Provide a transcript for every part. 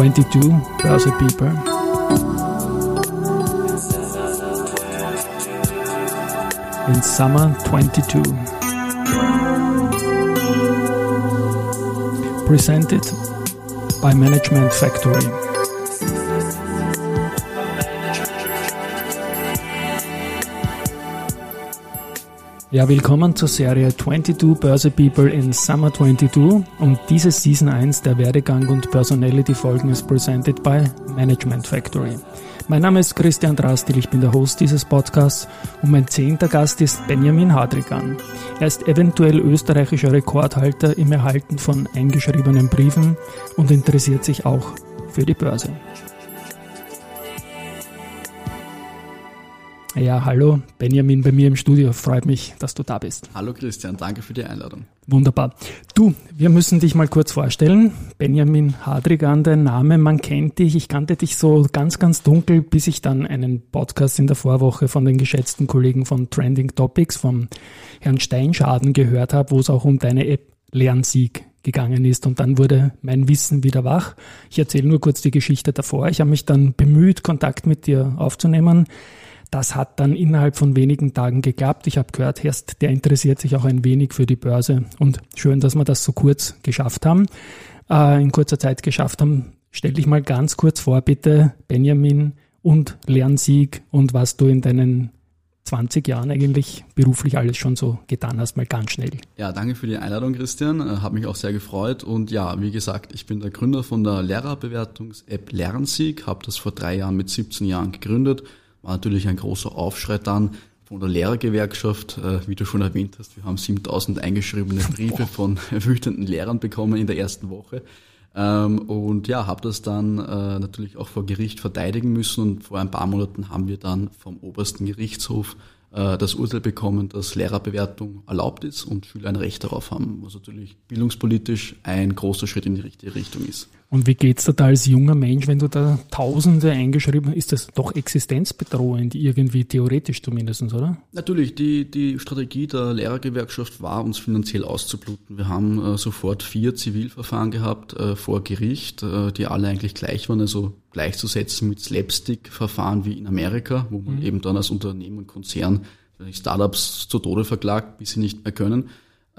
22 Börse People. In Summer 22. Presented by Management Factory. Ja, willkommen zur Serie 22 Börse People in Summer 22 und diese Season 1 der Werdegang und Personality Folgen ist presented by Management Factory. Mein Name ist Christian Drastil, ich bin der Host dieses Podcasts und mein zehnter Gast ist Benjamin Hadrigan. Er ist eventuell österreichischer Rekordhalter im Erhalten von eingeschriebenen Briefen und interessiert sich auch für die Börse. Ja, hallo, Benjamin bei mir im Studio. Freut mich, dass du da bist. Hallo Christian, danke für die Einladung. Wunderbar. Du, wir müssen dich mal kurz vorstellen. Benjamin Hadrigan, dein Name, man kennt dich. Ich kannte dich so ganz, ganz dunkel, bis ich dann einen Podcast in der Vorwoche von den geschätzten Kollegen von Trending Topics, vom Herrn Steinschaden gehört habe, wo es auch um deine App Lernsieg gegangen ist und dann wurde mein Wissen wieder wach. Ich erzähle nur kurz die Geschichte davor. Ich habe mich dann bemüht, Kontakt mit dir aufzunehmen. Das hat dann innerhalb von wenigen Tagen geklappt. Ich habe gehört, Herst, der interessiert sich auch ein wenig für die Börse. Und schön, dass wir das so kurz geschafft haben, äh, in kurzer Zeit geschafft haben. Stell dich mal ganz kurz vor, bitte, Benjamin und Lernsieg und was du in deinen 20 Jahren eigentlich beruflich alles schon so getan hast, mal ganz schnell. Ja, danke für die Einladung, Christian. Äh, Hat mich auch sehr gefreut. Und ja, wie gesagt, ich bin der Gründer von der Lehrerbewertungs-App Lernsieg, habe das vor drei Jahren mit 17 Jahren gegründet war natürlich ein großer Aufschrei dann von der Lehrergewerkschaft. Äh, wie du schon erwähnt hast, wir haben 7000 eingeschriebene Briefe von wütenden Lehrern bekommen in der ersten Woche. Ähm, und ja, habe das dann äh, natürlich auch vor Gericht verteidigen müssen und vor ein paar Monaten haben wir dann vom obersten Gerichtshof äh, das Urteil bekommen, dass Lehrerbewertung erlaubt ist und Schüler ein Recht darauf haben, was natürlich bildungspolitisch ein großer Schritt in die richtige Richtung ist. Und wie geht's dir da als junger Mensch, wenn du da Tausende eingeschrieben hast? Ist das doch existenzbedrohend, irgendwie theoretisch zumindest, oder? Natürlich, die, die Strategie der Lehrergewerkschaft war, uns finanziell auszubluten. Wir haben äh, sofort vier Zivilverfahren gehabt äh, vor Gericht, äh, die alle eigentlich gleich waren, also gleichzusetzen mit Slapstick-Verfahren wie in Amerika, wo man mhm. eben dann als Unternehmen und Konzern Startups zu Tode verklagt, bis sie nicht mehr können.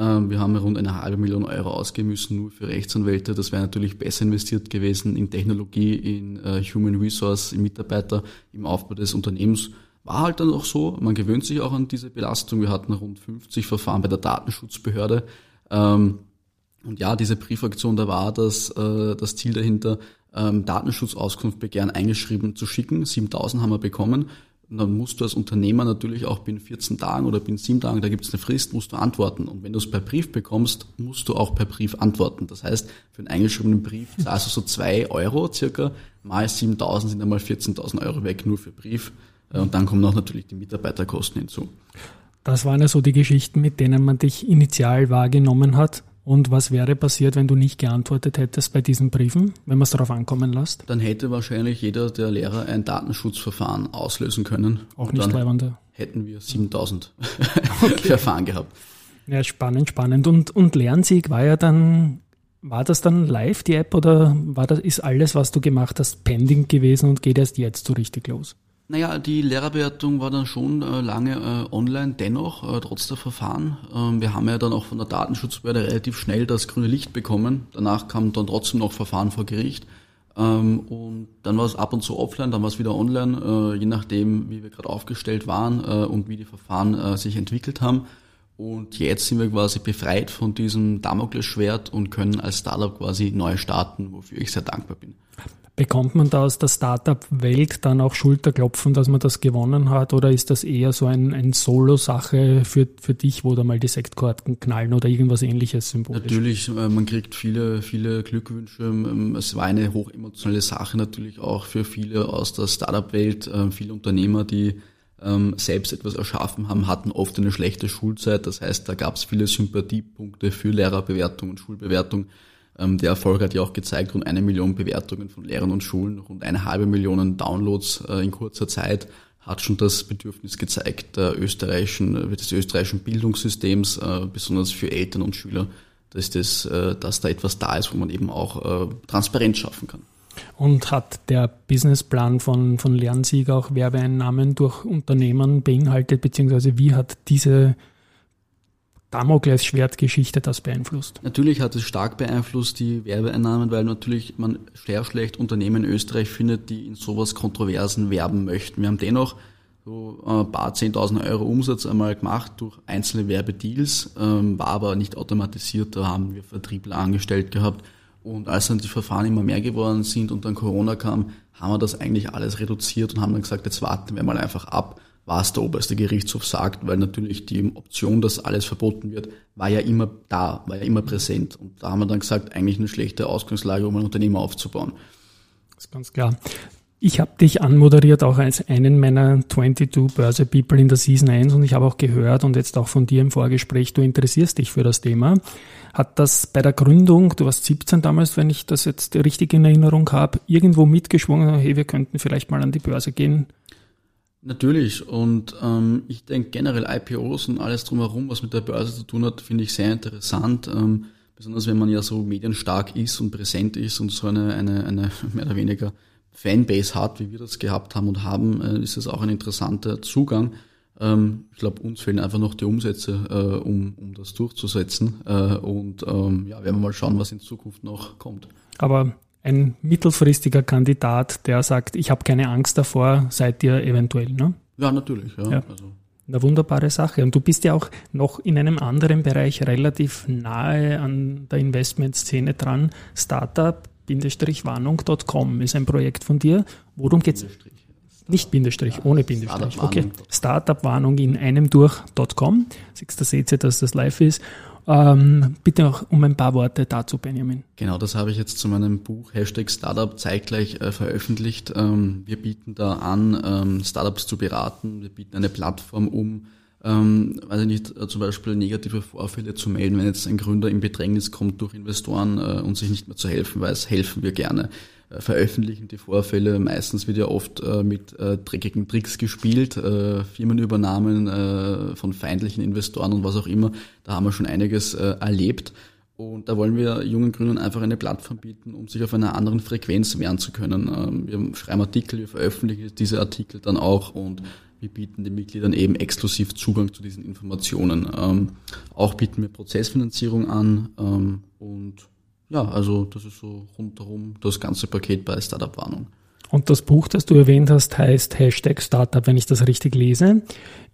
Ähm, wir haben rund eine halbe Million Euro ausgeben müssen nur für Rechtsanwälte. Das wäre natürlich besser investiert gewesen in Technologie, in uh, Human Resource, in Mitarbeiter, im Aufbau des Unternehmens. War halt dann auch so. Man gewöhnt sich auch an diese Belastung. Wir hatten rund 50 Verfahren bei der Datenschutzbehörde. Ähm, und ja, diese Briefaktion, da war das, äh, das Ziel dahinter, ähm, Datenschutzauskunftbegehren eingeschrieben zu schicken. 7000 haben wir bekommen. Und dann musst du als Unternehmer natürlich auch binnen 14 Tagen oder binnen 7 Tagen, da gibt es eine Frist, musst du antworten. Und wenn du es per Brief bekommst, musst du auch per Brief antworten. Das heißt, für einen eingeschriebenen Brief zahlst du so 2 Euro circa, mal 7.000 sind einmal 14.000 Euro weg nur für Brief. Äh, und dann kommen auch natürlich die Mitarbeiterkosten hinzu. Das waren ja so die Geschichten, mit denen man dich initial wahrgenommen hat. Und was wäre passiert, wenn du nicht geantwortet hättest bei diesen Briefen, wenn man es darauf ankommen lässt? Dann hätte wahrscheinlich jeder der Lehrer ein Datenschutzverfahren auslösen können. Auch nicht leibender. Hätten wir 7000 okay. Verfahren gehabt. Ja, spannend, spannend. Und, und Lernsieg war ja dann, war das dann live, die App, oder war das, ist alles, was du gemacht hast, pending gewesen und geht erst jetzt so richtig los? Naja, die Lehrerbewertung war dann schon äh, lange äh, online, dennoch, äh, trotz der Verfahren. Ähm, wir haben ja dann auch von der Datenschutzbehörde relativ schnell das grüne Licht bekommen. Danach kam dann trotzdem noch Verfahren vor Gericht. Ähm, und dann war es ab und zu offline, dann war es wieder online, äh, je nachdem, wie wir gerade aufgestellt waren äh, und wie die Verfahren äh, sich entwickelt haben. Und jetzt sind wir quasi befreit von diesem Damoklesschwert und können als Startup quasi neu starten, wofür ich sehr dankbar bin. Bekommt man da aus der Startup-Welt dann auch Schulterklopfen, dass man das gewonnen hat? Oder ist das eher so ein, ein Solo-Sache für, für dich, wo da mal die Sektkarten knallen oder irgendwas ähnliches symbolisch? Natürlich, äh, man kriegt viele, viele Glückwünsche. Ähm, es war eine hochemotionale Sache natürlich auch für viele aus der Startup-Welt. Äh, viele Unternehmer, die ähm, selbst etwas erschaffen haben, hatten oft eine schlechte Schulzeit. Das heißt, da gab es viele Sympathiepunkte für Lehrerbewertung und Schulbewertung. Ähm, der Erfolg hat ja auch gezeigt, rund eine Million Bewertungen von Lehrern und Schulen, rund eine halbe Million Downloads äh, in kurzer Zeit hat schon das Bedürfnis gezeigt der österreichischen, äh, des österreichischen Bildungssystems, äh, besonders für Eltern und Schüler, dass, das, dass da etwas da ist, wo man eben auch Transparenz schaffen kann. Und hat der Businessplan von, von Lernsieg auch Werbeeinnahmen durch Unternehmen beinhaltet, beziehungsweise wie hat diese Damoklesschwertgeschichte das beeinflusst? Natürlich hat es stark beeinflusst, die Werbeeinnahmen, weil natürlich man sehr schlecht Unternehmen in Österreich findet, die in sowas Kontroversen werben möchten. Wir haben dennoch so ein paar 10.000 Euro Umsatz einmal gemacht durch einzelne Werbedeals, ähm, war aber nicht automatisiert, da haben wir Vertriebler angestellt gehabt. Und als dann die Verfahren immer mehr geworden sind und dann Corona kam, haben wir das eigentlich alles reduziert und haben dann gesagt, jetzt warten wir mal einfach ab was der oberste Gerichtshof sagt, weil natürlich die Option, dass alles verboten wird, war ja immer da, war ja immer präsent. Und da haben wir dann gesagt, eigentlich eine schlechte Ausgangslage, um ein Unternehmen aufzubauen. Das ist ganz klar. Ich habe dich anmoderiert auch als einen meiner 22 Börse People in der Season 1 und ich habe auch gehört und jetzt auch von dir im Vorgespräch, du interessierst dich für das Thema. Hat das bei der Gründung, du warst 17 damals, wenn ich das jetzt richtig in Erinnerung habe, irgendwo mitgeschwungen, hey, wir könnten vielleicht mal an die Börse gehen? Natürlich und ähm, ich denke generell IPOs und alles drumherum, was mit der Börse zu tun hat, finde ich sehr interessant. Ähm, besonders wenn man ja so medienstark ist und präsent ist und so eine, eine, eine mehr oder weniger Fanbase hat, wie wir das gehabt haben und haben, äh, ist es auch ein interessanter Zugang. Ähm, ich glaube, uns fehlen einfach noch die Umsätze, äh, um, um das durchzusetzen. Äh, und ähm, ja, werden wir mal schauen, was in Zukunft noch kommt. Aber ein mittelfristiger Kandidat, der sagt, ich habe keine Angst davor, seid ihr eventuell, ne? Ja, natürlich. Ja. ja. Also. Eine wunderbare Sache. Und du bist ja auch noch in einem anderen Bereich relativ nahe an der Investmentszene dran. Startup-warnung.com ist ein Projekt von dir. Worum geht's? Nicht Bindestrich, ja, ohne Bindestrich. Startup okay. Startup-Warnung in einem durch.com. Siehst du, seht ihr, dass das live ist. Ähm, bitte auch um ein paar Worte dazu, Benjamin. Genau, das habe ich jetzt zu meinem Buch Hashtag Startup zeitgleich äh, veröffentlicht. Ähm, wir bieten da an, ähm, Startups zu beraten. Wir bieten eine Plattform um, ähm, ich nicht, äh, zum Beispiel negative Vorfälle zu melden, wenn jetzt ein Gründer in Bedrängnis kommt durch Investoren äh, und sich nicht mehr zu helfen weiß, helfen wir gerne. Äh, veröffentlichen die Vorfälle. Meistens wird ja oft äh, mit äh, dreckigen Tricks gespielt, Firmenübernahmen von feindlichen Investoren und was auch immer. Da haben wir schon einiges erlebt. Und da wollen wir jungen Gründern einfach eine Plattform bieten, um sich auf einer anderen Frequenz wehren zu können. Ähm, wir schreiben Artikel, wir veröffentlichen diese Artikel dann auch und wir bieten den Mitgliedern eben exklusiv Zugang zu diesen Informationen. Ähm, auch bieten wir Prozessfinanzierung an ähm, und ja, also das ist so rundherum das ganze Paket bei Startup Warnung. Und das Buch, das du erwähnt hast, heißt Hashtag Startup, wenn ich das richtig lese,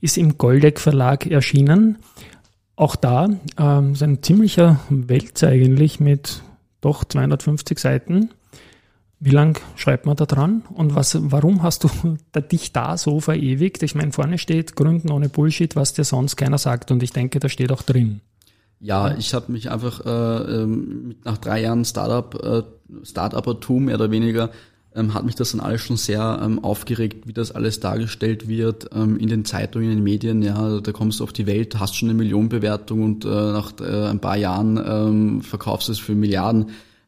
ist im Goldeck Verlag erschienen. Auch da ähm, ist ein ziemlicher Wälzer eigentlich mit doch 250 Seiten. Wie lang schreibt man da dran? Und was, warum hast du dich da so verewigt? Ich meine, vorne steht Gründen ohne Bullshit, was dir sonst keiner sagt. Und ich denke, da steht auch drin. Ja, ich habe mich einfach äh, ähm, nach drei Jahren Startup, äh, Startupertum mehr oder weniger, ähm, hat mich das dann alles schon sehr ähm, aufgeregt, wie das alles dargestellt wird ähm, in den Zeitungen, in den Medien. Ja, da kommst du auf die Welt, hast schon eine Millionenbewertung und äh, nach äh, ein paar Jahren ähm, verkaufst du es für Milliarden.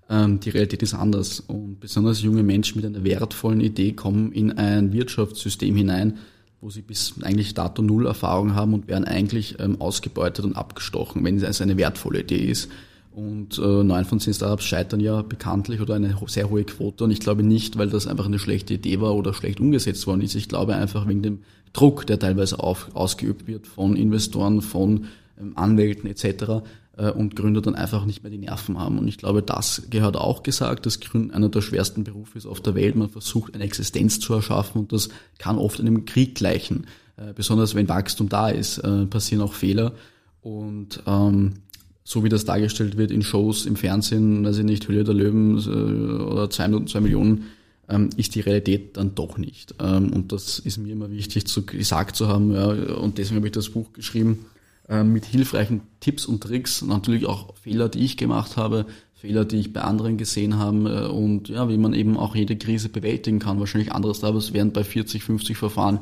Ähm, die Realität ist anders und besonders junge Menschen mit einer wertvollen Idee kommen in ein Wirtschaftssystem hinein, wo sie bis eigentlich Dato Null Erfahrung haben und werden eigentlich ähm, ausgebeutet und abgestochen, wenn es eine wertvolle Idee ist. Und äh, neun von zehn Startups scheitern ja bekanntlich oder eine sehr hohe Quote. Und ich glaube nicht, weil das einfach eine schlechte Idee war oder schlecht umgesetzt worden ist. Ich glaube einfach wegen dem Druck, der teilweise auf, ausgeübt wird von Investoren, von ähm, Anwälten etc und Gründer dann einfach nicht mehr die Nerven haben. Und ich glaube, das gehört auch gesagt, dass Gründen einer der schwersten Berufe ist auf der Welt. Man versucht eine Existenz zu erschaffen und das kann oft einem Krieg gleichen. Äh, besonders wenn Wachstum da ist, äh, passieren auch Fehler. Und ähm, so wie das dargestellt wird in Shows, im Fernsehen, weiß ich nicht, Höhle der Löwen äh, oder zwei Minuten, zwei Millionen, ähm, ist die Realität dann doch nicht. Ähm, und das ist mir immer wichtig zu gesagt zu haben. Ja, und deswegen habe ich das Buch geschrieben ähm, mit hilfreichen Tipps und Tricks, natürlich auch Fehler, die ich gemacht habe, Fehler, die ich bei anderen gesehen habe äh, und ja, wie man eben auch jede Krise bewältigen kann. Wahrscheinlich andere Startups wären bei 40, 50 Verfahren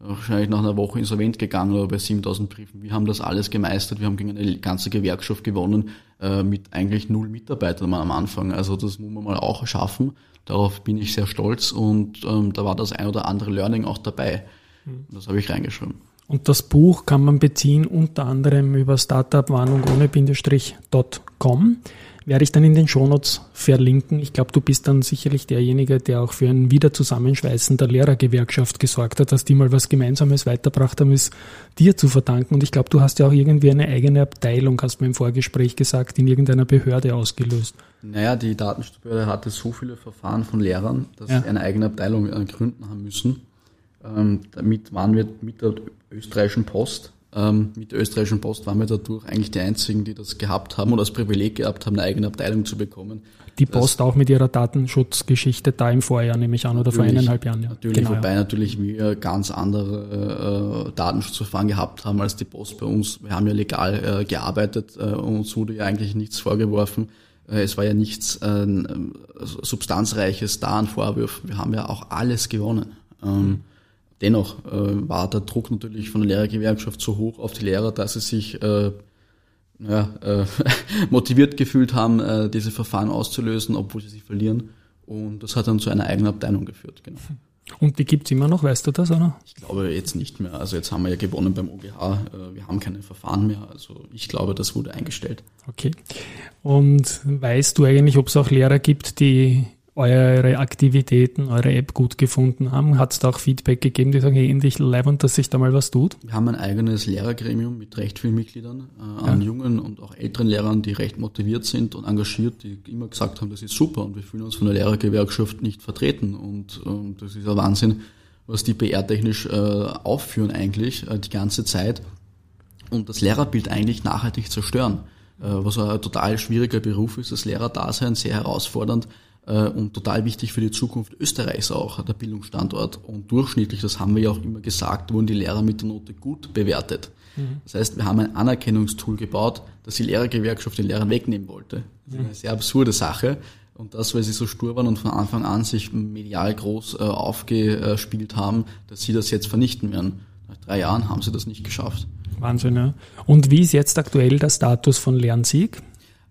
wahrscheinlich nach einer Woche insolvent gegangen oder bei 7000 Briefen. Wir haben das alles gemeistert. Wir haben gegen eine ganze Gewerkschaft gewonnen äh, mit eigentlich null Mitarbeitern am Anfang. Also das muss man mal auch schaffen. Darauf bin ich sehr stolz und ähm, da war das ein oder andere Learning auch dabei. Hm. Das habe ich reingeschrieben. Und das Buch kann man beziehen unter anderem über startupwarnung ohne Bindestrich.com. werde ich dann in den Shownotes verlinken. Ich glaube, du bist dann sicherlich derjenige, der auch für ein Wiederzusammenschweißen der Lehrergewerkschaft gesorgt hat, dass die mal was Gemeinsames weiterbracht haben, ist dir zu verdanken. Und ich glaube, du hast ja auch irgendwie eine eigene Abteilung, hast du mir im Vorgespräch gesagt, in irgendeiner Behörde ausgelöst. Naja, die Datenschutzbehörde hatte so viele Verfahren von Lehrern, dass ja. sie eine eigene Abteilung äh, gründen haben müssen. Ähm, damit waren wir mit der österreichischen Post ähm, mit der österreichischen Post waren wir dadurch eigentlich die einzigen, die das gehabt haben und das Privileg gehabt haben, eine eigene Abteilung zu bekommen. Die Post das, auch mit ihrer Datenschutzgeschichte da im Vorjahr, nehme ich an, oder vor eineinhalb Jahren. Ja. Natürlich, genau, wobei ja. natürlich wir ganz andere äh, Datenschutzverfahren gehabt haben als die Post bei uns. Wir haben ja legal äh, gearbeitet äh, und uns wurde ja eigentlich nichts vorgeworfen. Äh, es war ja nichts äh, Substanzreiches da an Vorwürfen. Wir haben ja auch alles gewonnen. Ähm, Dennoch äh, war der Druck natürlich von der Lehrergewerkschaft so hoch auf die Lehrer, dass sie sich äh, ja, äh, motiviert gefühlt haben, äh, diese Verfahren auszulösen, obwohl sie sich verlieren. Und das hat dann zu einer eigenen Abteilung geführt. Genau. Und die gibt's immer noch, weißt du das, oder? Ich glaube jetzt nicht mehr. Also jetzt haben wir ja gewonnen beim OGH. Äh, wir haben keine Verfahren mehr. Also ich glaube, das wurde eingestellt. Okay. Und weißt du eigentlich, ob es auch Lehrer gibt, die eure Aktivitäten, eure App gut gefunden haben? Hat es da auch Feedback gegeben, die sagen, hey, endlich leibend, dass sich da mal was tut? Wir haben ein eigenes Lehrergremium mit recht vielen Mitgliedern, äh, an ja. jungen und auch älteren Lehrern, die recht motiviert sind und engagiert, die immer gesagt haben, das ist super und wir fühlen uns von der Lehrergewerkschaft nicht vertreten und äh, das ist ein Wahnsinn, was die PR-technisch äh, aufführen eigentlich äh, die ganze Zeit und das Lehrerbild eigentlich nachhaltig zerstören äh, was ein total schwieriger Beruf ist, das Lehrerdasein, sehr herausfordernd und total wichtig für die Zukunft Österreichs auch, der Bildungsstandort. Und durchschnittlich, das haben wir ja auch immer gesagt, wurden die Lehrer mit der Note gut bewertet. Mhm. Das heißt, wir haben ein Anerkennungstool gebaut, das die Lehrergewerkschaft den Lehrern wegnehmen wollte. Das ist eine sehr absurde Sache. Und das, weil sie so stur waren und von Anfang an sich medial groß äh, aufgespielt haben, dass sie das jetzt vernichten werden. Nach drei Jahren haben sie das nicht geschafft. Wahnsinn, ja. Und wie ist jetzt aktuell der Status von Lernsieg?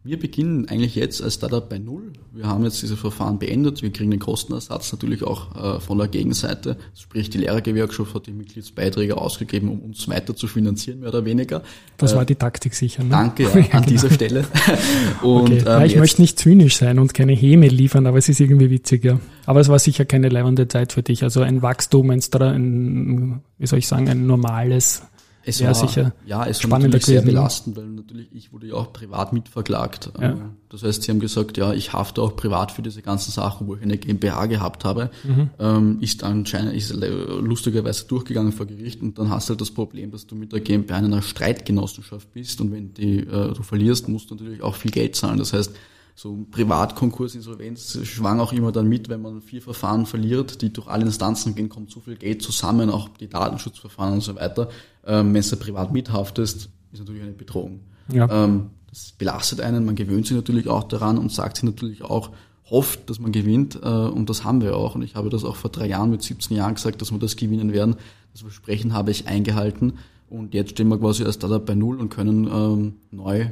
Wir beginnen eigentlich jetzt als Startup bei Null. Wir haben jetzt diese Verfahren beendet. Wir kriegen den Kostenersatz natürlich auch äh, von der Gegenseite. Sprich, die Lehrergewerkschaft hat die Mitgliedsbeiträge ausgegeben, um uns weiter zu finanzieren, mehr oder weniger. Das war äh, die Taktik sicher. Ne? Danke ja, an genau. dieser Stelle. Und, okay. ja, ich möchte nicht zynisch sein und keine Häme liefern, aber es ist irgendwie witzig, ja. Aber es war sicher keine leibende Zeit für dich. Also ein Wachstum, ein, ein wie soll ich sagen, ein normales es ja, war sicher ja, es war natürlich sehr belastend, weil natürlich ich wurde ja auch privat mitverklagt. Ja. Ähm, das heißt, sie haben gesagt, ja, ich hafte auch privat für diese ganzen Sachen, wo ich eine GmbH gehabt habe. Mhm. Ähm, ist anscheinend ist lustigerweise durchgegangen vor Gericht und dann hast du halt das Problem, dass du mit der GmbH in einer Streitgenossenschaft bist und wenn die, äh, du verlierst, musst du natürlich auch viel Geld zahlen. Das heißt, so Privatkonkurs, Insolvenz schwang auch immer dann mit, wenn man vier Verfahren verliert, die durch alle Instanzen gehen, kommt so viel Geld zusammen, auch die Datenschutzverfahren und so weiter. Ähm, wenn du privat mithaftest, ist natürlich eine Bedrohung. Ja. Ähm, das belastet einen, man gewöhnt sich natürlich auch daran und sagt sich natürlich auch, hofft, dass man gewinnt äh, und das haben wir auch. Und ich habe das auch vor drei Jahren mit 17 Jahren gesagt, dass wir das gewinnen werden. Das Versprechen habe ich eingehalten und jetzt stehen wir quasi als Startup bei Null und können ähm, neu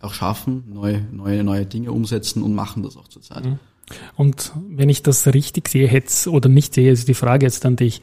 auch schaffen, neue, neue, neue Dinge umsetzen und machen das auch zurzeit. Mhm. Und wenn ich das richtig sehe, hätte oder nicht sehe, ist die Frage jetzt an dich.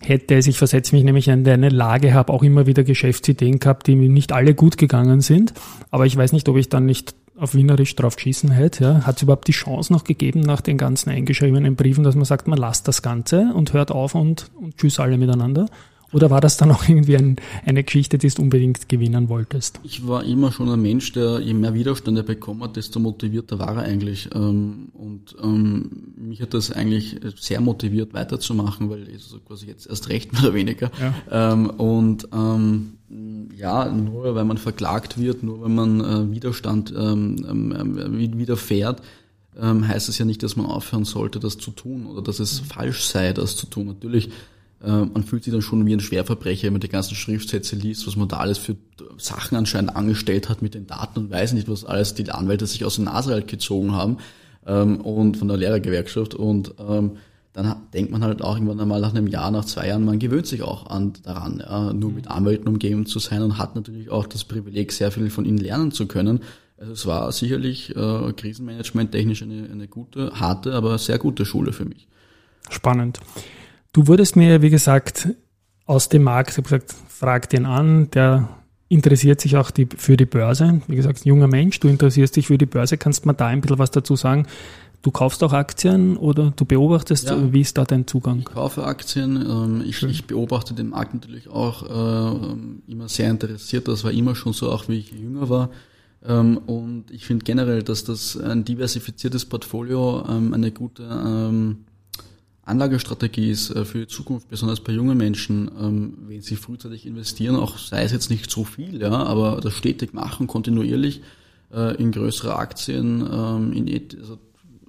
Hätte es, ich versetze mich nämlich in eine Lage, habe auch immer wieder Geschäftsideen gehabt, die mir nicht alle gut gegangen sind, aber ich weiß nicht, ob ich dann nicht auf Wienerisch drauf geschissen hätte. Ja. Hat es überhaupt die Chance noch gegeben, nach den ganzen eingeschriebenen Briefen, dass man sagt, man lasst das Ganze und hört auf und, und tschüss alle miteinander? Oder war das dann auch irgendwie ein, eine Geschichte, die du unbedingt gewinnen wolltest? Ich war immer schon ein Mensch, der je mehr Widerstand er bekommen hat, desto motivierter war er eigentlich. Ähm, und ähm, mich hat das eigentlich sehr motiviert weiterzumachen, weil es quasi jetzt erst recht mehr oder weniger. Ja. Ähm, und ja, nur weil man verklagt wird, nur weil man äh, Widerstand widerfährt, heißt es ja nicht, dass man aufhören sollte, das zu tun oder dass es falsch sei, das zu tun. Natürlich man fühlt sich dann schon wie ein Schwerverbrecher, wenn man die ganzen Schriftsätze liest, was man da alles für Sachen anscheinend angestellt hat mit den Daten und weiß nicht, was alles die Anwälte sich aus der Nase halt gezogen haben ähm, und von der Lehrergewerkschaft und ähm, dann denkt man halt auch irgendwann einmal nach einem Jahr, nach zwei Jahren, man gewöhnt sich auch an daran, ja, nur mit Anwälten umgeben zu sein und hat natürlich auch das Privileg, sehr viel von ihnen lernen zu können. Also es war sicherlich äh, Krisenmanagement technisch eine, eine gute, harte, aber sehr gute Schule für mich. Spannend. Du wurdest mir, wie gesagt, aus dem Markt, ich habe gesagt, frag den an, der interessiert sich auch die, für die Börse. Wie gesagt, junger Mensch, du interessierst dich für die Börse. Kannst du mir da ein bisschen was dazu sagen? Du kaufst auch Aktien oder du beobachtest, ja. wie ist da dein Zugang? Ich kaufe Aktien, ähm, ich, ich, beobachte den Markt natürlich auch äh, immer sehr interessiert. Das war immer schon so, auch wie ich jünger war. Ähm, und ich finde generell, dass das ein diversifiziertes Portfolio ähm, eine gute Anlagestrategie ist äh, für die Zukunft, besonders bei jungen Menschen, wenn sie frühzeitig investieren, auch sei es jetzt nicht so viel, ja, aber das stetig machen, kontinuierlich äh, in größere Aktien, in also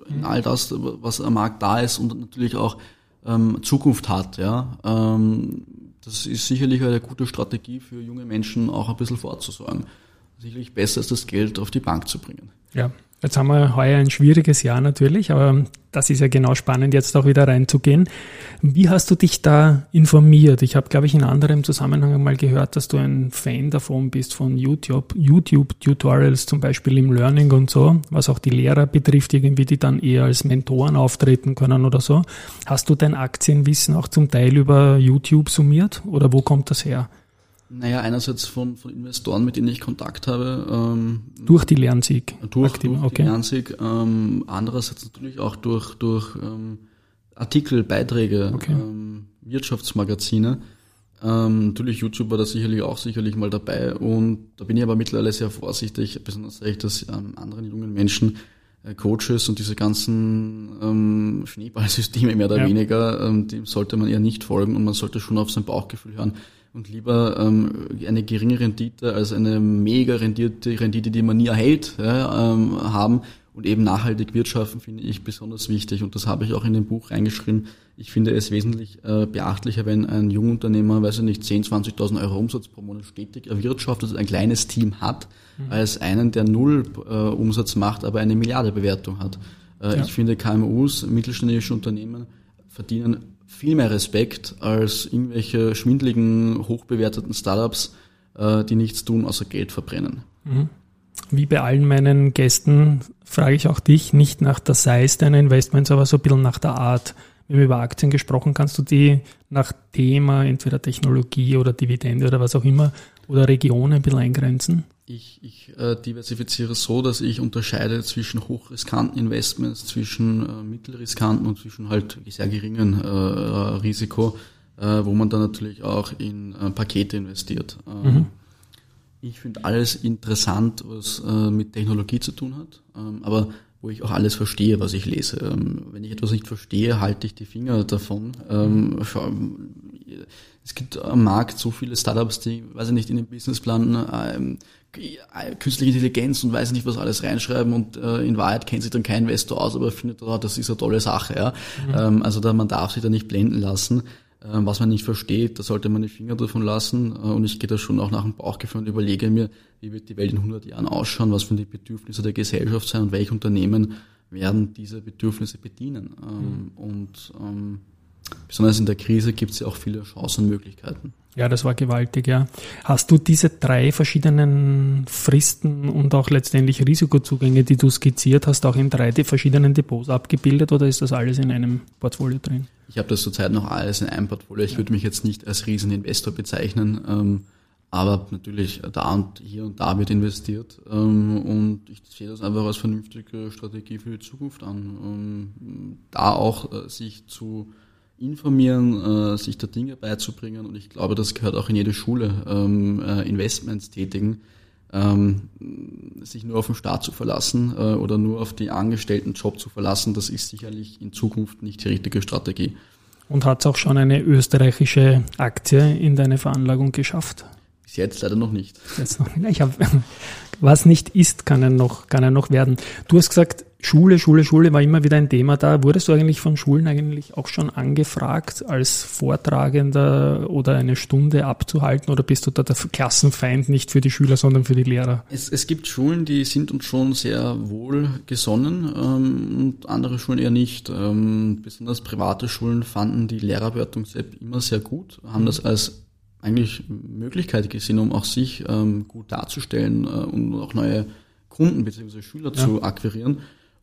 in all das, was am Markt da ist und natürlich auch ähm, Zukunft hat. Ja, ähm, das ist sicherlich eine gute Strategie für junge Menschen, auch ein bisschen vorzusorgen. Sicherlich besser ist das Geld auf die Bank zu bringen. Ja, Jetzt haben wir heuer ein schwieriges Jahr natürlich, aber das ist ja genau spannend, jetzt auch wieder reinzugehen. Wie hast du dich da informiert? Ich habe, glaube ich, in anderem Zusammenhang einmal gehört, dass du ein Fan davon bist von YouTube, YouTube-Tutorials zum Beispiel im Learning und so, was auch die Lehrer betrifft, irgendwie, die dann eher als Mentoren auftreten können oder so. Hast du dein Aktienwissen auch zum Teil über YouTube summiert oder wo kommt das her? Naja, einerseits von, von Investoren, mit denen ich Kontakt habe. Ähm, durch die Lernsieg? Durch, durch okay. die Lernsieg. Ähm, andererseits natürlich auch durch, durch ähm, Artikel, Beiträge, okay. ähm, Wirtschaftsmagazine. Ähm, natürlich YouTube war da sicherlich auch sicherlich mal dabei und da bin ich aber mittlerweile sehr vorsichtig, besonders sage ich das ähm, anderen jungen Menschen, äh, Coaches und diese ganzen ähm, Schneeballsysteme mehr oder ja. weniger, ähm, dem sollte man eher nicht folgen und man sollte schon auf sein Bauchgefühl hören und lieber ähm, eine geringe Rendite als eine mega Rendite, Rendite die man nie erhält, ja, ähm, haben und eben nachhaltig wirtschaften finde ich besonders wichtig und das habe ich auch in dem Buch reingeschrieben. Ich finde es wesentlich äh, beachtlicher, wenn ein Jungunternehmer, weiß ich nicht, 10, 20.000 Euro Umsatz pro Monat stetig erwirtschaftet, ein kleines Team hat, mhm. als einen, der null äh, Umsatz macht, aber eine Milliarde Bewertung hat. Äh, ja. Ich finde KMUs, mittelständische Unternehmen verdienen viel mehr Respekt als irgendwelche schwindligen, hochbewerteten Startups, äh, die nichts tun, außer Geld verbrennen. Mhm. Wie bei allen meinen Gästen frage ich auch dich nicht nach der Size deiner Investments, aber so ein bisschen nach der Art. Wir haben über Aktien gesprochen, kannst du die nach Thema, entweder Technologie oder Dividende oder was auch immer, oder Region ein bisschen eingrenzen? Ich, ich äh, diversifiziere so, dass ich unterscheide zwischen hochriskanten Investments, zwischen äh, mittelriskanten und zwischen halt sehr geringen äh, Risiko, äh, wo man dann natürlich auch in äh, Pakete investiert. Ähm, mhm. Ich finde alles interessant, was äh, mit Technologie zu tun hat, ähm, aber wo ich auch alles verstehe, was ich lese. Ähm, wenn ich etwas nicht verstehe, halte ich die Finger davon. Ähm, es gibt am Markt so viele Startups, die, weiß ich nicht, in den Businessplan ähm, künstliche Intelligenz und weiß nicht, was alles reinschreiben und äh, in Wahrheit kennt sich dann kein Investor aus, aber findet, oh, das ist eine tolle Sache. Ja? Mhm. Ähm, also da, man darf sich da nicht blenden lassen. Ähm, was man nicht versteht, da sollte man die Finger davon lassen. Äh, und ich gehe da schon auch nach dem Bauchgefühl und überlege mir, wie wird die Welt in 100 Jahren ausschauen, was für die Bedürfnisse der Gesellschaft sein und welche Unternehmen werden diese Bedürfnisse bedienen. Ähm, mhm. Und ähm, besonders in der Krise gibt es ja auch viele Chancen und Möglichkeiten. Ja, das war gewaltig, ja. Hast du diese drei verschiedenen Fristen und auch letztendlich Risikozugänge, die du skizziert hast, auch in drei verschiedenen Depots abgebildet oder ist das alles in einem Portfolio drin? Ich habe das zurzeit noch alles in einem Portfolio. Ich ja. würde mich jetzt nicht als Rieseninvestor bezeichnen, ähm, aber natürlich da und hier und da wird investiert ähm, und ich sehe das einfach als vernünftige Strategie für die Zukunft an. Ähm, da auch äh, sich zu informieren, äh, sich da Dinge beizubringen und ich glaube, das gehört auch in jede Schule, ähm, äh, Investments tätigen. Ähm, sich nur auf den Staat zu verlassen äh, oder nur auf die angestellten Job zu verlassen, das ist sicherlich in Zukunft nicht die richtige Strategie. Und hat es auch schon eine österreichische Aktie in deine Veranlagung geschafft? Bis jetzt leider noch nicht. Jetzt noch nicht. Ich hab, was nicht ist, kann er noch, kann er noch werden. Du hast gesagt, Schule, Schule, Schule war immer wieder ein Thema da. Wurdest du eigentlich von Schulen eigentlich auch schon angefragt, als Vortragender oder eine Stunde abzuhalten oder bist du da der Klassenfeind nicht für die Schüler, sondern für die Lehrer? Es, es gibt Schulen, die sind uns schon sehr wohlgesonnen ähm, und andere Schulen eher nicht. Ähm, besonders private Schulen fanden die Lehrerwertungs-App immer sehr gut, haben das als eigentlich Möglichkeit gesehen, um auch sich ähm, gut darzustellen äh, und auch neue Kunden bzw. Schüler ja. zu akquirieren.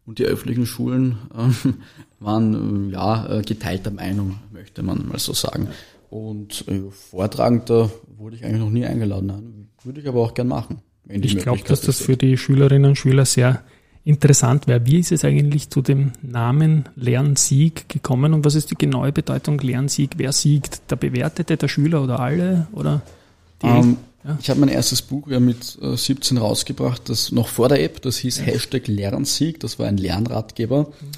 Und die öffentlichen Schulen ähm, waren äh, ja äh, geteilter Meinung, möchte man mal so sagen. Und äh, Vortragender wurde ich eigentlich noch nie eingeladen. würde ich aber auch gern machen. ich glaube, dass das für die Schülerinnen und Schüler sehr interessant wäre. Wie ist es eigentlich zu dem Namen Lernsieg gekommen und was ist die genaue Bedeutung Lernsieg? Wer siegt? Der Bewertete, der Schüler oder alle? Oder die um, ähm, ja? Ich habe mein erstes Buch ja mit 17 äh, rausgebracht, das noch vor der App, das hieß ja. Hashtag Lernsieg, das war ein Lernratgeber. Mhm.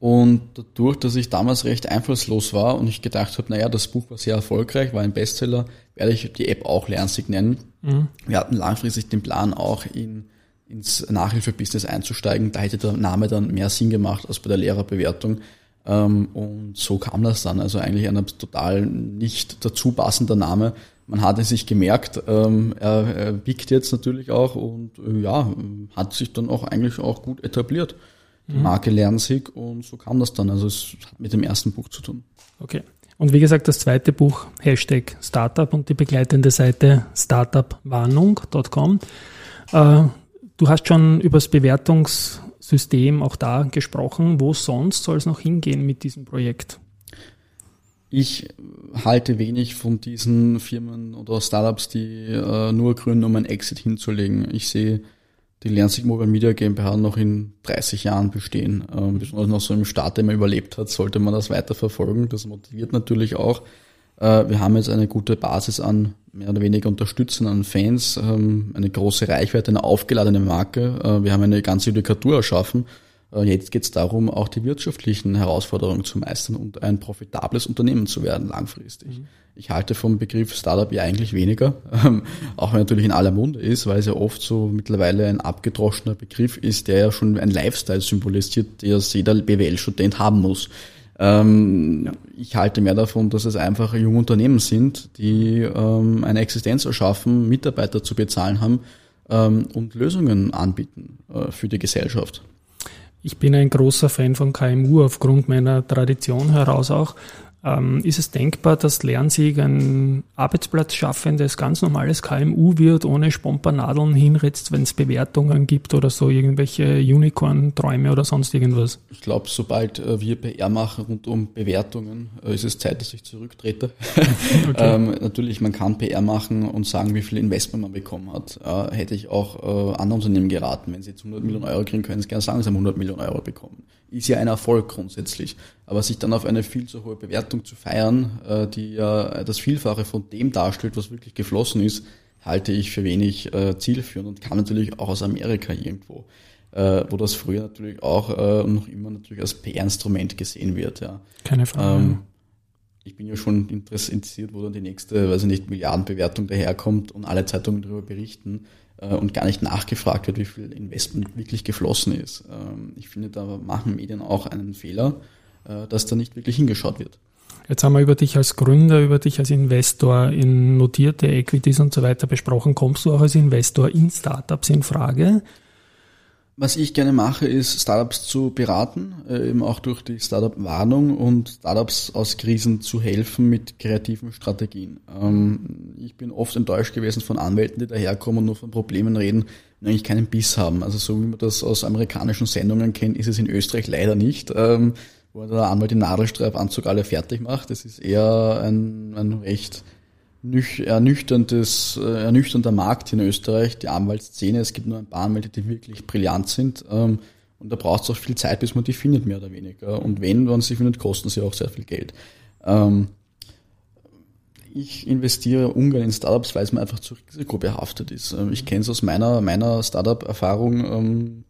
Und dadurch, dass ich damals recht einfallslos war und ich gedacht habe, naja, das Buch war sehr erfolgreich, war ein Bestseller, werde ich die App auch Lernsieg nennen. Mhm. Wir hatten langfristig den Plan, auch in ins Nachhilfebusiness einzusteigen. Da hätte der Name dann mehr Sinn gemacht als bei der Lehrerbewertung. Ähm, und so kam das dann. Also eigentlich ein total nicht dazu passender Name. Man hatte sich gemerkt, ähm, er, er biegt jetzt natürlich auch und äh, ja, hat sich dann auch eigentlich auch gut etabliert. Die mhm. Marke Lernsieg und so kam das dann. Also es hat mit dem ersten Buch zu tun. Okay. Und wie gesagt, das zweite Buch, Hashtag Startup und die begleitende Seite startupwarnung.com. Äh, Du hast schon über das Bewertungssystem auch da gesprochen. Wo sonst soll es noch hingehen mit diesem Projekt? Ich halte wenig von diesen Firmen oder Startups, die äh, nur gründen, um einen Exit hinzulegen. Ich sehe die Lernsieg Mobile Media GmbH noch in 30 Jahren bestehen. Ähm, besonders noch so im Start, den man überlebt hat, sollte man das weiter verfolgen. Das motiviert natürlich auch. Äh, wir haben jetzt eine gute Basis an mehr oder weniger Unterstützern, an Fans, ähm, eine große Reichweite, eine aufgeladene Marke. Äh, wir haben eine ganze Judikatur erschaffen. Äh, jetzt geht es darum, auch die wirtschaftlichen Herausforderungen zu meistern und ein profitables Unternehmen zu werden langfristig. Mhm. Ich halte vom Begriff Startup ja eigentlich weniger, ähm, auch wenn natürlich in aller Munde ist, weil es ja oft so mittlerweile ein abgedroschener Begriff ist, der ja schon ein Lifestyle symbolisiert, der jeder BWL-Student haben muss. Ähm, ja. Ich halte mehr davon, dass es einfach junge Unternehmen sind, die ähm, eine Existenz erschaffen, Mitarbeiter zu bezahlen haben ähm, und Lösungen anbieten äh, für die Gesellschaft. Ich bin ein großer Fan von KMU aufgrund meiner Tradition heraus auch. Ähm, ist es denkbar, dass Lernsieg ein arbeitsplatzschaffendes, ganz normales KMU wird, ohne Spompernadeln hinritzt, wenn es Bewertungen gibt oder so irgendwelche Unicorn-Träume oder sonst irgendwas? Ich glaube, sobald äh, wir PR machen rund um Bewertungen, äh, ist es Zeit, dass ich zurücktrete. okay. ähm, natürlich, man kann PR machen und sagen, wie viel Investment man bekommen hat. Äh, hätte ich auch äh, anderen Unternehmen geraten. Wenn sie jetzt 100 Millionen Euro kriegen, können sie gerne sagen, sie haben 100 Millionen Euro bekommen. Ist ja ein Erfolg grundsätzlich. Aber sich dann auf eine viel zu hohe Bewertung zu feiern, äh, die ja das Vielfache von dem darstellt, was wirklich geflossen ist, halte ich für wenig äh, zielführend und kam natürlich auch aus Amerika irgendwo, äh, wo das früher natürlich auch äh, und noch immer natürlich als PR-Instrument gesehen wird. Ja. Keine Frage. Ähm, ich bin ja schon interessiert, wo dann die nächste, weiß ich nicht, Milliardenbewertung daherkommt und alle Zeitungen darüber berichten und gar nicht nachgefragt wird, wie viel Investment wirklich geflossen ist. Ähm, ich finde, da machen Medien auch einen Fehler äh, dass da nicht wirklich hingeschaut wird. Jetzt haben wir über dich als Gründer, über dich als Investor in notierte Equities und so weiter besprochen. Kommst du auch als Investor in Startups in Frage? Was ich gerne mache, ist Startups zu beraten, äh, eben auch durch die Startup-Warnung und Startups aus Krisen zu helfen mit kreativen Strategien. Ähm, ich bin oft enttäuscht gewesen von Anwälten, die daherkommen und nur von Problemen reden und eigentlich keinen Biss haben. Also so wie man das aus amerikanischen Sendungen kennt, ist es in Österreich leider nicht. Ähm, wo der Anwalt im Nadelstreifanzug alle fertig macht. Das ist eher ein, ein recht ernüchterndes, äh, ernüchternder Markt in Österreich, die Anwaltsszene. Es gibt nur ein paar Anwälte, die wirklich brillant sind. Ähm, und da braucht es auch viel Zeit, bis man die findet, mehr oder weniger. Und wenn man sie findet, kosten sie auch sehr viel Geld. Ähm, ich investiere ungern in Startups, weil es mir einfach zu risikobehaftet ist. Ähm, ich kenne es aus meiner, meiner Startup-Erfahrung.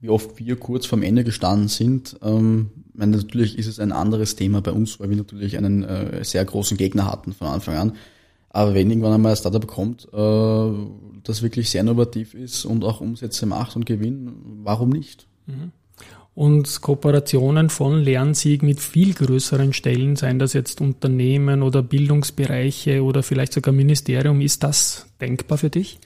Wie oft wir kurz vorm Ende gestanden sind. Ähm, meine, natürlich ist es ein anderes Thema bei uns, weil wir natürlich einen äh, sehr großen Gegner hatten von Anfang an. Aber wenn irgendwann einmal ein Startup kommt, äh, das wirklich sehr innovativ ist und auch Umsätze macht und gewinnt, warum nicht? Mhm. Und Kooperationen von Lernsieg mit viel größeren Stellen, seien das jetzt Unternehmen oder Bildungsbereiche oder vielleicht sogar Ministerium, ist das denkbar für dich?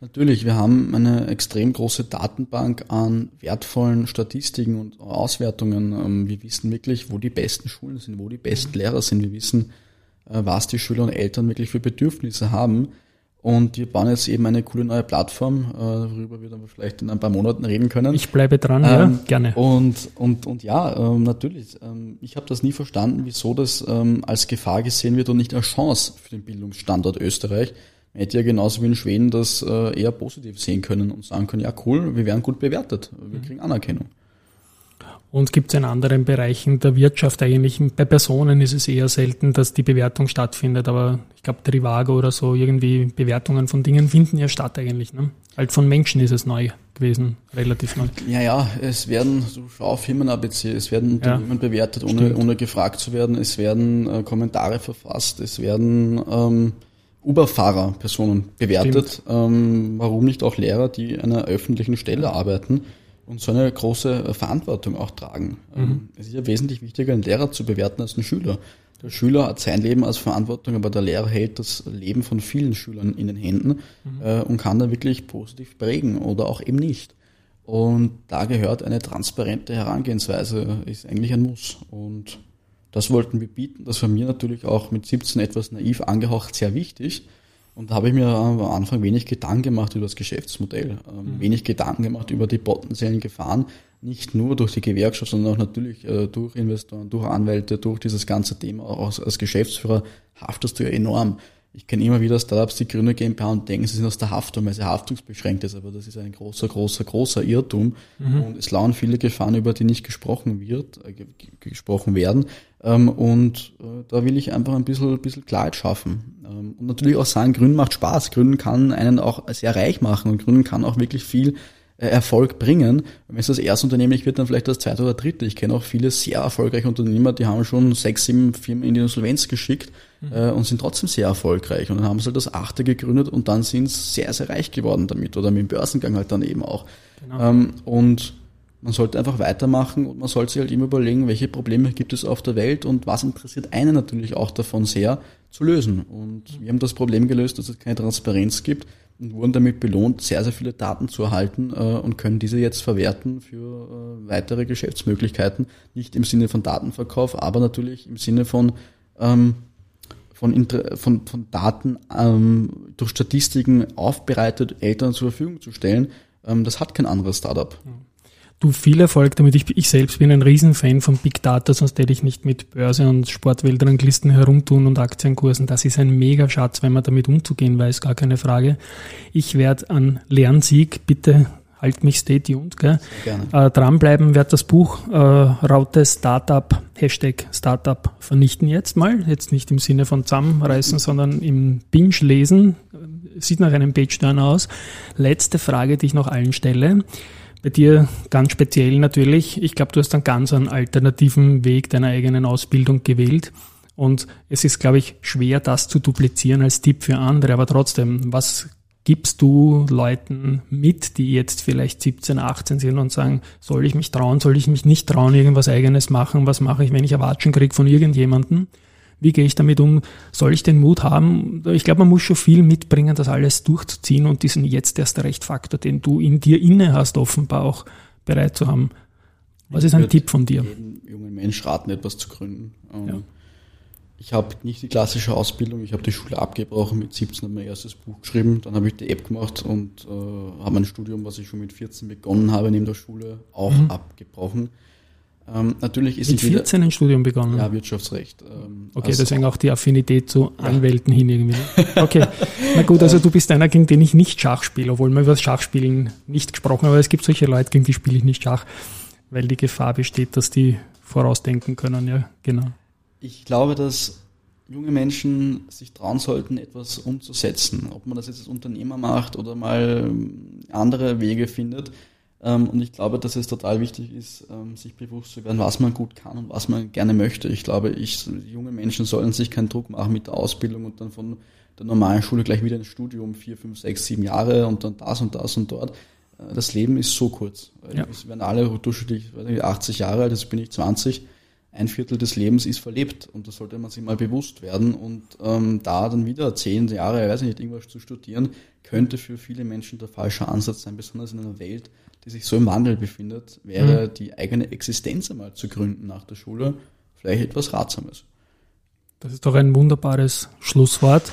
Natürlich, wir haben eine extrem große Datenbank an wertvollen Statistiken und Auswertungen. Ähm, wir wissen wirklich, wo die besten Schulen sind, wo die besten mhm. Lehrer sind. Wir wissen, was die Schüler und Eltern wirklich für Bedürfnisse haben. Und wir bauen jetzt eben eine coole neue Plattform, äh, worüber wir dann vielleicht in ein paar Monaten reden können. Ich bleibe dran, ähm, ja, gerne. Und, und, und ja, ähm, natürlich. Ähm, ich habe das nie verstanden, wieso das ähm, als Gefahr gesehen wird und nicht als Chance für den Bildungsstandort Österreich Man hätte ja genauso wie in Schweden das äh, eher positiv sehen können und sagen können, ja cool, wir werden gut bewertet, wir kriegen Anerkennung. Und gibt es in anderen Bereichen der Wirtschaft eigentlich, bei Personen ist es eher selten, dass die Bewertung stattfindet, aber ich glaube Trivago oder so, irgendwie Bewertungen von Dingen finden ja statt eigentlich. Ne? Halt von Menschen ist es neu gewesen, relativ neu. Ja, ja, es werden, so schau auf Firmen-ABC, es werden Unternehmen ja, bewertet, ohne, ohne gefragt zu werden, es werden äh, Kommentare verfasst, es werden ähm, Uber-Fahrer, Personen bewertet, ähm, warum nicht auch Lehrer, die an einer öffentlichen Stelle arbeiten und so eine große äh, Verantwortung auch tragen. Ähm, mhm. Es ist ja wesentlich wichtiger, einen Lehrer zu bewerten als einen Schüler. Der Schüler hat sein Leben als Verantwortung, aber der Lehrer hält das Leben von vielen Schülern in den Händen mhm. äh, und kann da wirklich positiv prägen oder auch eben nicht. Und da gehört eine transparente Herangehensweise, ist eigentlich ein Muss. Und das wollten wir bieten. Das war mir natürlich auch mit 17 etwas naiv angehaucht sehr wichtig. Und da habe ich mir am Anfang wenig Gedanken gemacht über das Geschäftsmodell, ähm, mhm. wenig Gedanken gemacht über die potenziellen Gefahren, nicht nur durch die Gewerkschaft, sondern auch natürlich äh, durch Investoren, durch Anwälte, durch dieses ganze Thema. Auch als Geschäftsführer haftest du ja enorm. Ich kenne immer wieder Startups, die gründen GmbH und denken, sie sind aus der Haftung, weil sie haftungsbeschränkt ist, aber das ist ein großer, großer, großer Irrtum. Mhm. Und es lauern viele Gefahren, über die nicht gesprochen wird, äh, gesprochen werden. Ähm, und äh, da will ich einfach ein bisschen, ein bisschen Klarheit schaffen. Ähm, und natürlich auch sagen, Gründen macht Spaß. Gründen kann einen auch sehr reich machen und Gründen kann auch wirklich viel Erfolg bringen. Wenn es das erste Unternehmen nicht wird, dann vielleicht das zweite oder dritte. Ich kenne auch viele sehr erfolgreiche Unternehmer, die haben schon sechs, sieben Firmen in die Insolvenz geschickt mhm. äh, und sind trotzdem sehr erfolgreich. Und dann haben sie halt das achte gegründet und dann sind sie sehr, sehr reich geworden damit oder mit dem Börsengang halt dann eben auch. Genau. Ähm, und man sollte einfach weitermachen und man sollte sich halt immer überlegen, welche Probleme gibt es auf der Welt und was interessiert einen natürlich auch davon sehr zu lösen. Und wir haben das Problem gelöst, dass es keine Transparenz gibt und wurden damit belohnt, sehr, sehr viele Daten zu erhalten äh, und können diese jetzt verwerten für äh, weitere Geschäftsmöglichkeiten. Nicht im Sinne von Datenverkauf, aber natürlich im Sinne von ähm, von, von, von Daten ähm, durch Statistiken aufbereitet Eltern zur Verfügung zu stellen. Ähm, das hat kein anderes Startup. Du viel Erfolg damit. Ich, ich selbst bin ein Riesenfan von Big Data, sonst hätte ich nicht mit Börse und Sportweltranglisten herumtun und Aktienkursen. Das ist ein mega Schatz, wenn man damit umzugehen weiß, gar keine Frage. Ich werde an Lernsieg, bitte halt mich stay tuned, gell? Äh, dranbleiben, werde das Buch äh, Raute Startup, Hashtag Startup vernichten jetzt mal. Jetzt nicht im Sinne von zusammenreißen, sondern im Binge lesen. Sieht nach einem Page-Turner aus. Letzte Frage, die ich noch allen stelle. Bei dir ganz speziell natürlich. Ich glaube, du hast einen ganz einen alternativen Weg deiner eigenen Ausbildung gewählt. Und es ist, glaube ich, schwer, das zu duplizieren als Tipp für andere. Aber trotzdem, was gibst du Leuten mit, die jetzt vielleicht 17, 18 sind und sagen, soll ich mich trauen, soll ich mich nicht trauen, irgendwas eigenes machen? Was mache ich, wenn ich Erwatschen kriege von irgendjemandem? Wie gehe ich damit um? Soll ich den Mut haben? Ich glaube, man muss schon viel mitbringen, das alles durchzuziehen und diesen jetzt erst recht Faktor, den du in dir inne hast, offenbar auch bereit zu haben. Was ist ein Tipp von dir? Jungen Mensch raten, etwas zu gründen. Ähm, ja. Ich habe nicht die klassische Ausbildung, ich habe die Schule abgebrochen, mit 17 habe mein erstes Buch geschrieben, dann habe ich die App gemacht und äh, habe mein Studium, was ich schon mit 14 begonnen habe, neben der Schule, auch mhm. abgebrochen. Ähm, natürlich ist Mit 14 ein Studium begonnen? Ja, Wirtschaftsrecht. Ähm, okay, also deswegen auch die Affinität zu Anwälten ja. hin irgendwie. Okay, na gut, also du bist einer, gegen den ich nicht Schach spiele, obwohl wir über das Schachspielen nicht gesprochen haben, aber es gibt solche Leute, gegen die spiele ich nicht Schach, weil die Gefahr besteht, dass die vorausdenken können, ja, genau. Ich glaube, dass junge Menschen sich trauen sollten, etwas umzusetzen. Ob man das jetzt als Unternehmer macht oder mal andere Wege findet. Ähm, und ich glaube, dass es total wichtig ist, ähm, sich bewusst zu werden, was man gut kann und was man gerne möchte. Ich glaube, ich, junge Menschen sollen sich keinen Druck machen mit der Ausbildung und dann von der normalen Schule gleich wieder ins Studium, vier, fünf, sechs, sieben Jahre und dann das und das und dort. Äh, das Leben ist so kurz. Ja. Es werden alle durchschnittlich 80 Jahre alt, jetzt bin ich 20. Ein Viertel des Lebens ist verlebt und da sollte man sich mal bewusst werden und ähm, da dann wieder zehn Jahre, ich weiß nicht, irgendwas zu studieren, könnte für viele Menschen der falsche Ansatz sein, besonders in einer Welt, die sich so im Wandel befindet, wäre mhm. die eigene Existenz einmal zu gründen nach der Schule vielleicht etwas Ratsames. Das ist doch ein wunderbares Schlusswort.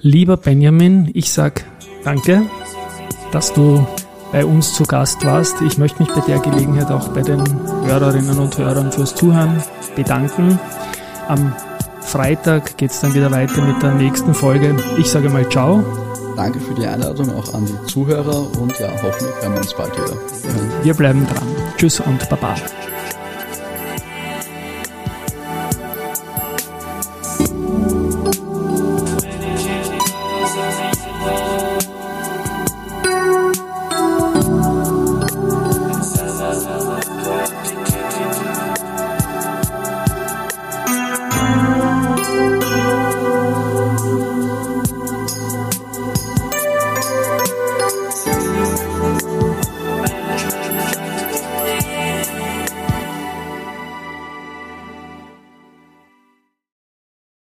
Lieber Benjamin, ich sag danke, dass du bei uns zu Gast warst. Ich möchte mich bei der Gelegenheit auch bei den Hörerinnen und Hörern fürs Zuhören bedanken. Am Freitag geht es dann wieder weiter mit der nächsten Folge. Ich sage mal ciao. Danke für die Einladung auch an die Zuhörer und ja, hoffentlich hören wir uns bald wieder. Wir bleiben dran. Tschüss und Baba.